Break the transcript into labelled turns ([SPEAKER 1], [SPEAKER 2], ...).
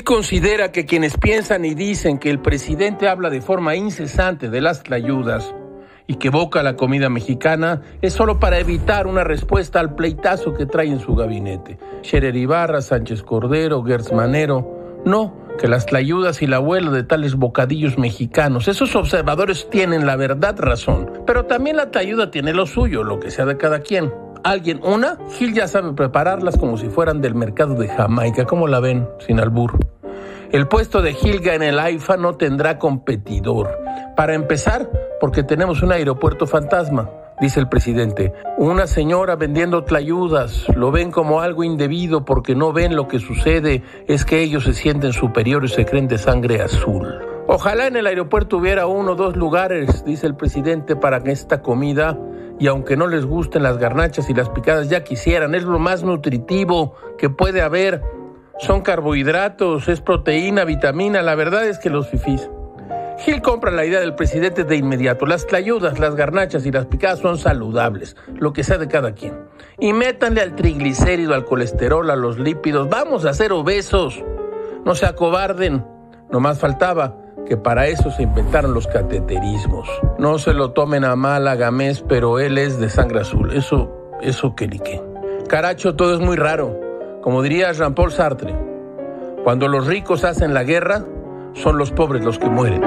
[SPEAKER 1] considera que quienes piensan y dicen que el presidente habla de forma incesante de las tlayudas y que evoca la comida mexicana es solo para evitar una respuesta al pleitazo que trae en su gabinete. Scherer Ibarra, Sánchez Cordero, Gertz Manero. No, que las tlayudas y la abuela de tales bocadillos mexicanos. Esos observadores tienen la verdad razón, pero también la tlayuda tiene lo suyo, lo que sea de cada quien. Alguien, una, Gil ya sabe prepararlas como si fueran del mercado de Jamaica. ¿Cómo la ven? Sin albur. El puesto de Gilga en el AIFA no tendrá competidor. Para empezar, porque tenemos un aeropuerto fantasma, dice el presidente. Una señora vendiendo tlayudas, lo ven como algo indebido porque no ven lo que sucede, es que ellos se sienten superiores se creen de sangre azul. Ojalá en el aeropuerto hubiera uno o dos lugares, dice el presidente, para esta comida, y aunque no les gusten las garnachas y las picadas, ya quisieran, es lo más nutritivo que puede haber son carbohidratos, es proteína, vitamina. La verdad es que los fifís. Gil compra la idea del presidente de inmediato. Las tlayudas, las garnachas y las picadas son saludables, lo que sea de cada quien. Y métanle al triglicérido, al colesterol, a los lípidos. Vamos a ser obesos. No se acobarden. No más faltaba que para eso se inventaron los cateterismos. No se lo tomen a mal a pero él es de sangre azul. Eso, eso que ni qué. Caracho, todo es muy raro. Como diría Jean-Paul Sartre, cuando los ricos hacen la guerra, son los pobres los que mueren.